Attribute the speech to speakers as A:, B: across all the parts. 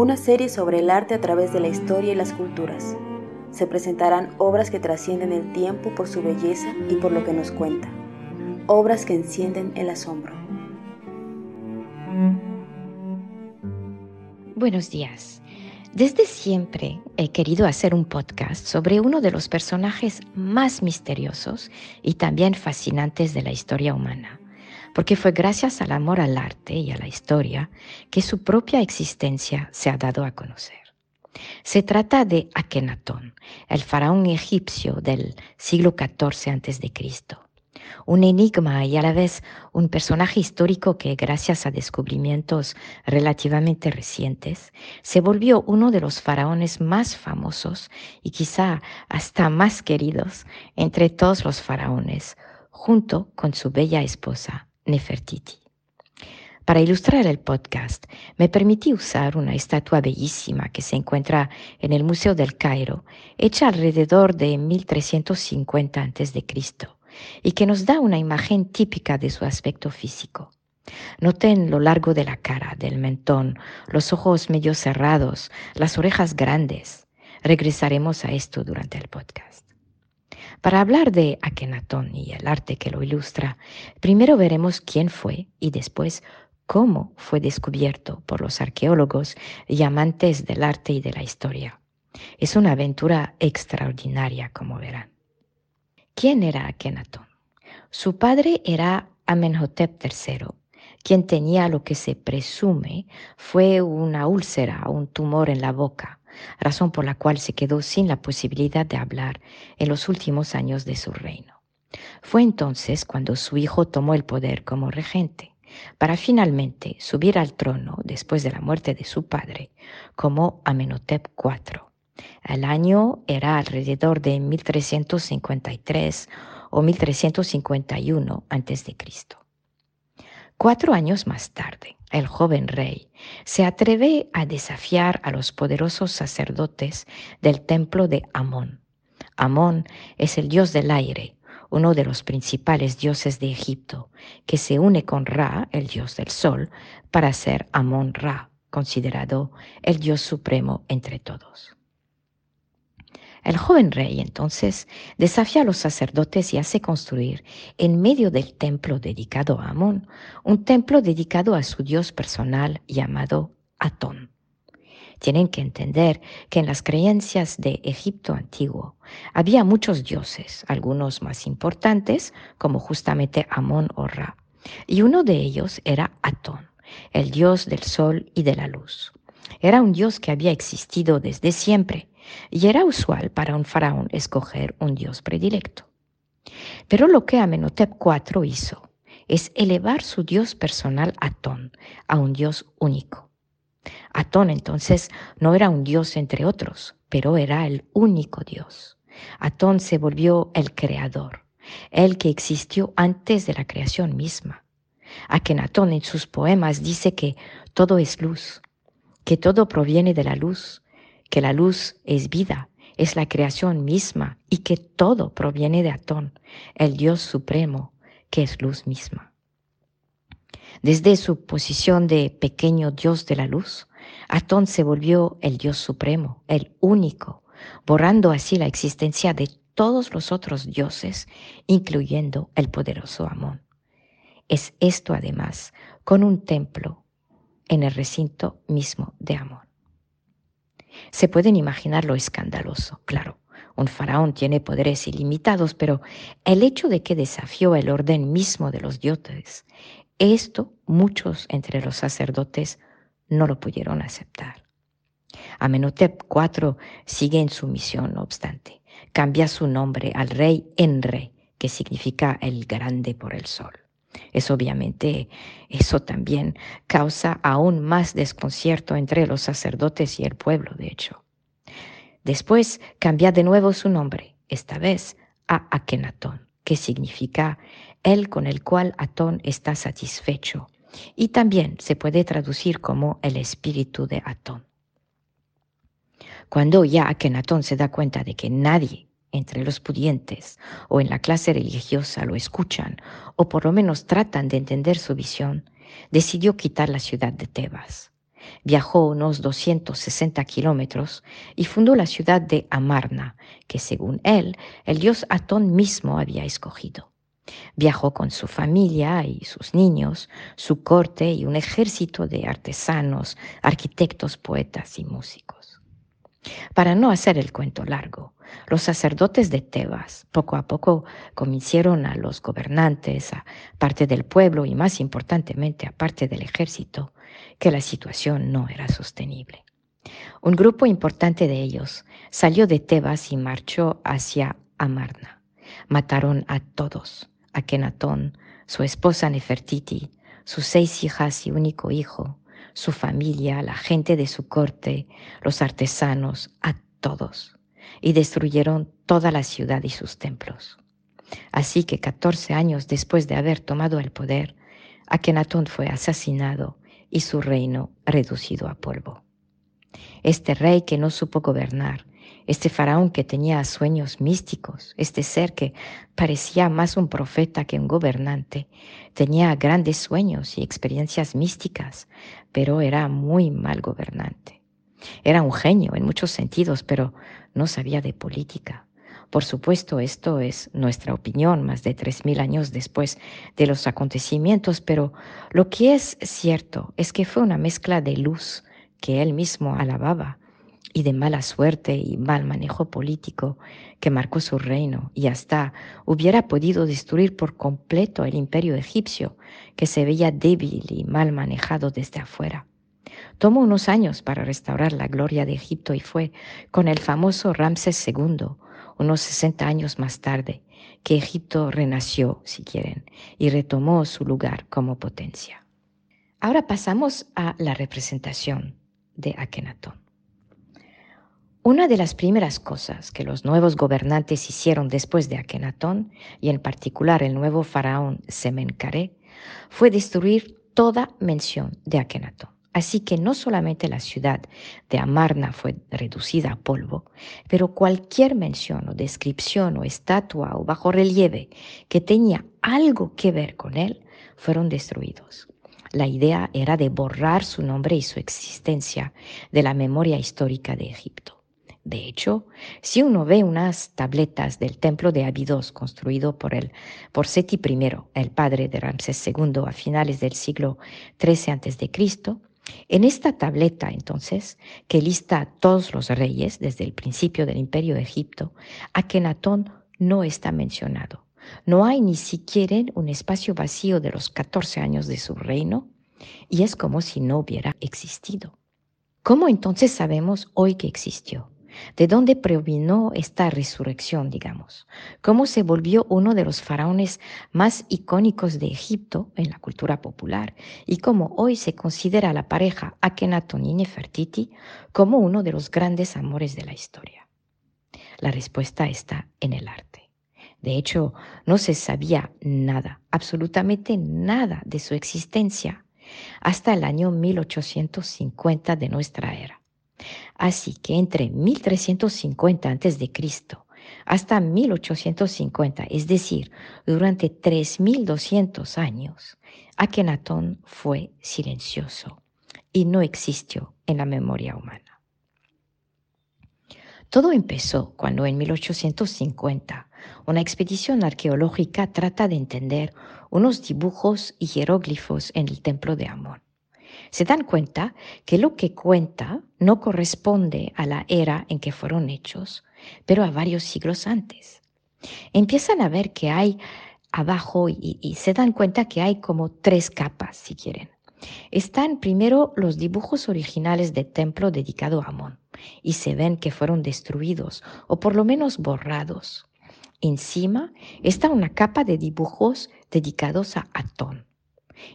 A: Una serie sobre el arte a través de la historia y las culturas. Se presentarán obras que trascienden el tiempo por su belleza y por lo que nos cuenta. Obras que encienden el asombro.
B: Buenos días. Desde siempre he querido hacer un podcast sobre uno de los personajes más misteriosos y también fascinantes de la historia humana porque fue gracias al amor al arte y a la historia que su propia existencia se ha dado a conocer. Se trata de Akenatón, el faraón egipcio del siglo XIV a.C., un enigma y a la vez un personaje histórico que, gracias a descubrimientos relativamente recientes, se volvió uno de los faraones más famosos y quizá hasta más queridos entre todos los faraones, junto con su bella esposa, Nefertiti. Para ilustrar el podcast, me permití usar una estatua bellísima que se encuentra en el Museo del Cairo, hecha alrededor de 1350 a.C., y que nos da una imagen típica de su aspecto físico. Noten lo largo de la cara, del mentón, los ojos medio cerrados, las orejas grandes. Regresaremos a esto durante el podcast. Para hablar de Akenatón y el arte que lo ilustra, primero veremos quién fue y después cómo fue descubierto por los arqueólogos y amantes del arte y de la historia. Es una aventura extraordinaria, como verán. ¿Quién era Akenatón? Su padre era Amenhotep III, quien tenía lo que se presume fue una úlcera o un tumor en la boca razón por la cual se quedó sin la posibilidad de hablar en los últimos años de su reino. Fue entonces cuando su hijo tomó el poder como regente, para finalmente subir al trono después de la muerte de su padre, como Amenhotep IV. El año era alrededor de 1353 o 1351 a.C. Cuatro años más tarde, el joven rey se atreve a desafiar a los poderosos sacerdotes del templo de Amón. Amón es el dios del aire, uno de los principales dioses de Egipto, que se une con Ra, el dios del sol, para ser Amón Ra, considerado el dios supremo entre todos. El joven rey entonces desafía a los sacerdotes y hace construir en medio del templo dedicado a Amón un templo dedicado a su dios personal llamado Atón. Tienen que entender que en las creencias de Egipto antiguo había muchos dioses, algunos más importantes, como justamente Amón o Ra, y uno de ellos era Atón, el dios del sol y de la luz. Era un dios que había existido desde siempre y era usual para un faraón escoger un dios predilecto. Pero lo que Amenhotep IV hizo es elevar su dios personal Atón a un dios único. Atón entonces no era un dios entre otros, pero era el único dios. Atón se volvió el creador, el que existió antes de la creación misma. Akenatón en sus poemas dice que todo es luz, que todo proviene de la luz, que la luz es vida, es la creación misma y que todo proviene de Atón, el Dios supremo, que es luz misma. Desde su posición de pequeño Dios de la luz, Atón se volvió el Dios supremo, el único, borrando así la existencia de todos los otros dioses, incluyendo el poderoso Amón. Es esto además con un templo en el recinto mismo de Amón. Se pueden imaginar lo escandaloso, claro. Un faraón tiene poderes ilimitados, pero el hecho de que desafió el orden mismo de los dioses, esto muchos entre los sacerdotes no lo pudieron aceptar. Amenhotep IV sigue en su misión, no obstante. Cambia su nombre al rey Enre, que significa el grande por el sol. Es obviamente, eso también causa aún más desconcierto entre los sacerdotes y el pueblo, de hecho. Después cambia de nuevo su nombre, esta vez a Akenatón, que significa el con el cual Atón está satisfecho, y también se puede traducir como el espíritu de Atón. Cuando ya Akenatón se da cuenta de que nadie entre los pudientes o en la clase religiosa lo escuchan o por lo menos tratan de entender su visión, decidió quitar la ciudad de Tebas. Viajó unos 260 kilómetros y fundó la ciudad de Amarna, que según él el dios Atón mismo había escogido. Viajó con su familia y sus niños, su corte y un ejército de artesanos, arquitectos, poetas y músicos. Para no hacer el cuento largo, los sacerdotes de Tebas poco a poco convencieron a los gobernantes, a parte del pueblo y más importantemente a parte del ejército, que la situación no era sostenible. Un grupo importante de ellos salió de Tebas y marchó hacia Amarna. Mataron a todos, a Kenatón, su esposa Nefertiti, sus seis hijas y único hijo, su familia, la gente de su corte, los artesanos, a todos y destruyeron toda la ciudad y sus templos. Así que 14 años después de haber tomado el poder, Akenatón fue asesinado y su reino reducido a polvo. Este rey que no supo gobernar, este faraón que tenía sueños místicos, este ser que parecía más un profeta que un gobernante, tenía grandes sueños y experiencias místicas, pero era muy mal gobernante. Era un genio en muchos sentidos, pero no sabía de política. Por supuesto, esto es nuestra opinión más de tres mil años después de los acontecimientos, pero lo que es cierto es que fue una mezcla de luz que él mismo alababa y de mala suerte y mal manejo político que marcó su reino y hasta hubiera podido destruir por completo el imperio egipcio que se veía débil y mal manejado desde afuera. Tomó unos años para restaurar la gloria de Egipto y fue con el famoso Ramses II, unos 60 años más tarde, que Egipto renació, si quieren, y retomó su lugar como potencia. Ahora pasamos a la representación de Akenatón. Una de las primeras cosas que los nuevos gobernantes hicieron después de Akenatón, y en particular el nuevo faraón Semencaré, fue destruir toda mención de Akenatón. Así que no solamente la ciudad de Amarna fue reducida a polvo, pero cualquier mención o descripción o estatua o bajo relieve que tenía algo que ver con él fueron destruidos. La idea era de borrar su nombre y su existencia de la memoria histórica de Egipto. De hecho, si uno ve unas tabletas del templo de Abidos construido por, el, por Seti I, el padre de Ramsés II a finales del siglo XIII a.C., en esta tableta, entonces, que lista a todos los reyes desde el principio del imperio de Egipto, Akenatón no está mencionado. No hay ni siquiera un espacio vacío de los 14 años de su reino y es como si no hubiera existido. ¿Cómo entonces sabemos hoy que existió? ¿De dónde provino esta resurrección, digamos? ¿Cómo se volvió uno de los faraones más icónicos de Egipto en la cultura popular? Y cómo hoy se considera la pareja Akenatón y Nefertiti como uno de los grandes amores de la historia. La respuesta está en el arte. De hecho, no se sabía nada, absolutamente nada de su existencia hasta el año 1850 de nuestra era. Así que entre 1350 a.C. hasta 1850, es decir, durante 3200 años, Akenatón fue silencioso y no existió en la memoria humana. Todo empezó cuando en 1850 una expedición arqueológica trata de entender unos dibujos y jeroglifos en el templo de Amón. Se dan cuenta que lo que cuenta no corresponde a la era en que fueron hechos, pero a varios siglos antes. Empiezan a ver que hay abajo y, se dan cuenta que hay como tres capas, si quieren. Están primero los dibujos originales del templo dedicado a Amón y se ven que fueron destruidos o por lo menos borrados. Encima está una capa de dibujos dedicados a Atón.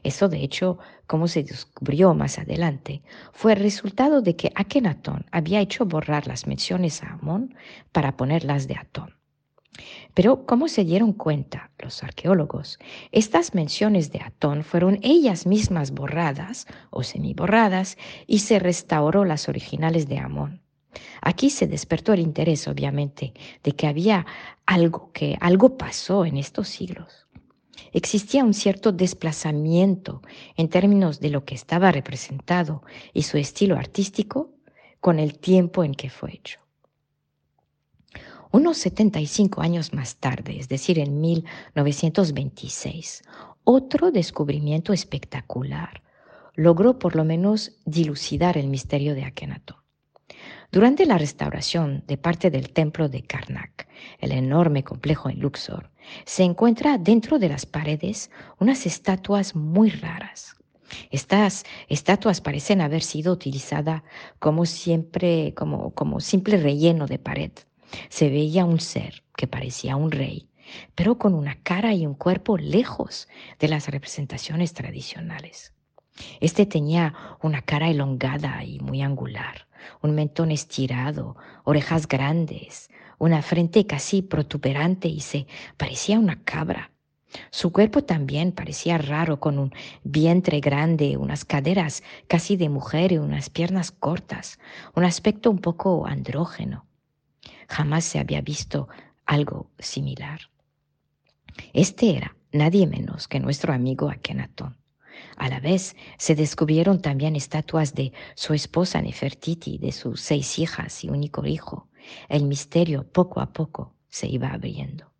B: Eso, de hecho, como se descubrió más adelante, fue el resultado de que Akenatón había hecho borrar las menciones a Amón para ponerlas de Atón. Pero, como se dieron cuenta los arqueólogos, estas menciones de Atón fueron ellas mismas borradas o semiborradas y se restauró las originales de Amón. Aquí se despertó el interés, obviamente, de que había algo, que algo pasó en estos siglos. Existía un cierto desplazamiento en términos de lo que estaba representado y su estilo artístico con el tiempo en que fue hecho. Unos 75 años más tarde, es decir, en 1926, otro descubrimiento espectacular logró por lo menos dilucidar el misterio de Akenatón. Durante la restauración de parte del templo de Karnak, el enorme complejo en Luxor, se encuentra dentro de las paredes unas estatuas muy raras. Estas estatuas parecen haber sido utilizadas como siempre, como, como simple relleno de pared se veía un ser que parecía un rey, pero con una cara y un cuerpo lejos de las representaciones tradicionales. Este tenía una cara elongada y muy angular, un mentón estirado, orejas grandes, una frente casi protuberante y se parecía una cabra. Su cuerpo también parecía raro, con un vientre grande, unas caderas casi de mujer y unas piernas cortas, un aspecto un poco andrógeno. Jamás se había visto algo similar. Este era nadie menos que nuestro amigo Akenatón. A la vez se descubrieron también estatuas de su esposa Nefertiti, de sus seis hijas y único hijo. El misterio poco a poco se iba abriendo.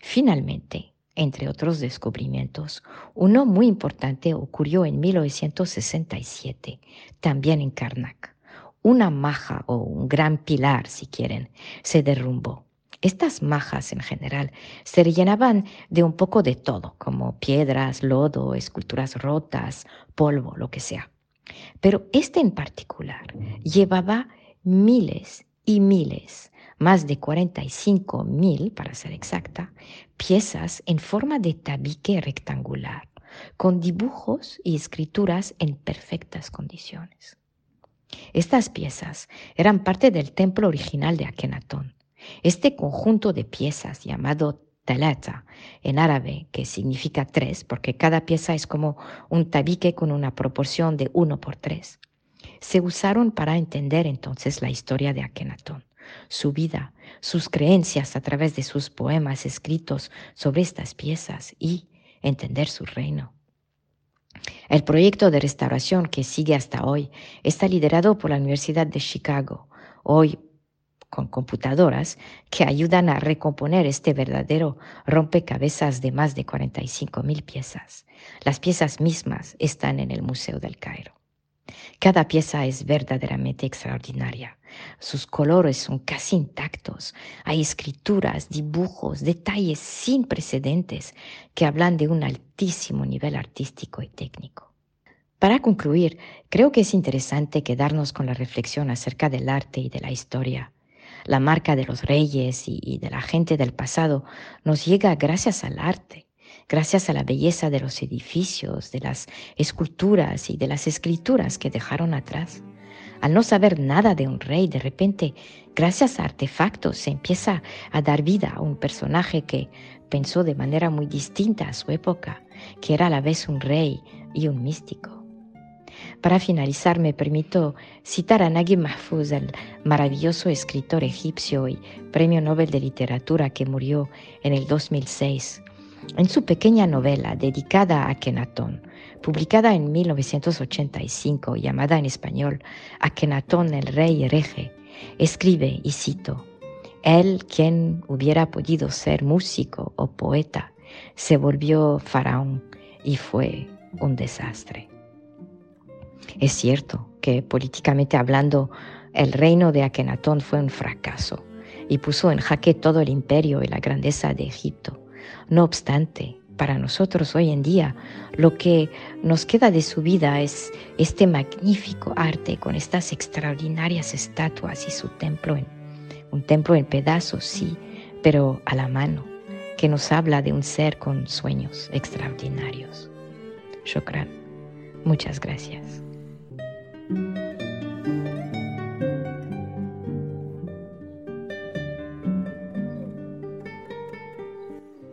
B: Finalmente, entre otros descubrimientos, uno muy importante ocurrió en 1967, también en Karnak una maja o un gran pilar, si quieren, se derrumbó. Estas majas en general se rellenaban de un poco de todo, como piedras, lodo, esculturas rotas, polvo, lo que sea. Pero este en particular llevaba miles y miles, más de 45 mil para ser exacta, piezas en forma de tabique rectangular, con dibujos y escrituras en perfectas condiciones. Estas piezas eran parte del templo original de Akenatón. Este conjunto de piezas llamado talata en árabe, que significa tres, porque cada pieza es como un tabique con una proporción de uno por tres, se usaron para entender entonces la historia de Akenatón, su vida, sus creencias a través de sus poemas escritos sobre estas piezas y entender su reino. El proyecto de restauración que sigue hasta hoy está liderado por la Universidad de Chicago, hoy con computadoras que ayudan a recomponer este verdadero rompecabezas de más de 45 mil piezas. Las piezas mismas están en el Museo del Cairo. Cada pieza es verdaderamente extraordinaria. Sus colores son casi intactos. Hay escrituras, dibujos, detalles sin precedentes que hablan de un altísimo nivel artístico y técnico. Para concluir, creo que es interesante quedarnos con la reflexión acerca del arte y de la historia. La marca de los reyes y, de la gente del pasado nos llega gracias al arte gracias a la belleza de los edificios, de las esculturas y de las escrituras que dejaron atrás. Al no saber nada de un rey, de repente, gracias a artefactos, se empieza a dar vida a un personaje que pensó de manera muy distinta a su época, que era a la vez un rey y un místico. Para finalizar, me permito citar a Naguib Mahfouz, el maravilloso escritor egipcio y premio Nobel de Literatura que murió en el 2006, en su pequeña novela dedicada a Akenatón, publicada en 1985, llamada en español Akenatón el rey hereje, escribe, y cito, Él, quien hubiera podido ser músico o poeta, se volvió faraón y fue un desastre. Es cierto que políticamente hablando, el reino de Akenatón fue un fracaso y puso en jaque todo el imperio y la grandeza de Egipto. No obstante, para nosotros hoy en día lo que nos queda de su vida es este magnífico arte con estas extraordinarias estatuas y su templo en un templo en pedazos, sí, pero a la mano, que nos habla de un ser con sueños extraordinarios. Shukran. Muchas gracias.